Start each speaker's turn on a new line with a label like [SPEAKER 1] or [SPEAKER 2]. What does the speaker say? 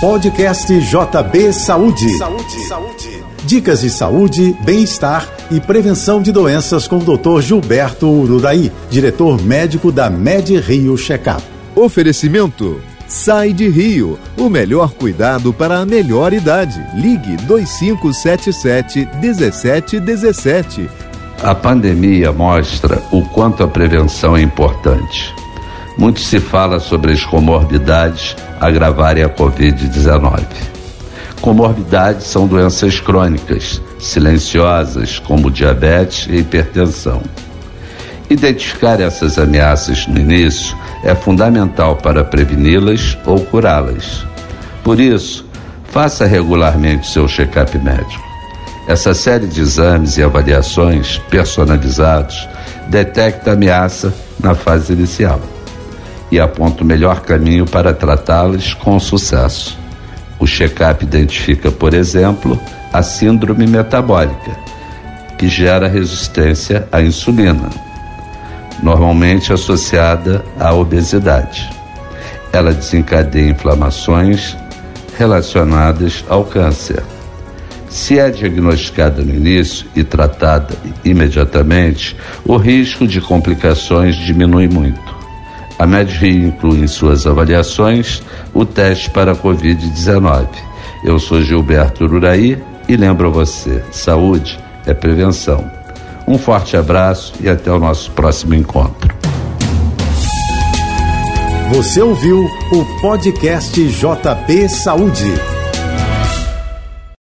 [SPEAKER 1] Podcast JB Saúde. Saúde. Saúde. Dicas de saúde, bem-estar e prevenção de doenças com o Dr. Gilberto Ururaí, diretor médico da Med Rio Checkup.
[SPEAKER 2] Oferecimento Sai de Rio, o melhor cuidado para a melhor idade. Ligue 2577 1717.
[SPEAKER 3] A pandemia mostra o quanto a prevenção é importante. Muito se fala sobre as comorbidades agravarem a Covid-19. Comorbidades são doenças crônicas, silenciosas, como diabetes e hipertensão. Identificar essas ameaças no início é fundamental para preveni-las ou curá-las. Por isso, faça regularmente seu check-up médico. Essa série de exames e avaliações personalizados detecta ameaça na fase inicial e aponta o melhor caminho para tratá-las com sucesso. O check-up identifica, por exemplo, a síndrome metabólica, que gera resistência à insulina, normalmente associada à obesidade. Ela desencadeia inflamações relacionadas ao câncer. Se é diagnosticada no início e tratada imediatamente, o risco de complicações diminui muito. A MEDRI inclui em suas avaliações o teste para a Covid-19. Eu sou Gilberto Ururaí e lembro a você: saúde é prevenção. Um forte abraço e até o nosso próximo encontro.
[SPEAKER 1] Você ouviu o podcast JB Saúde.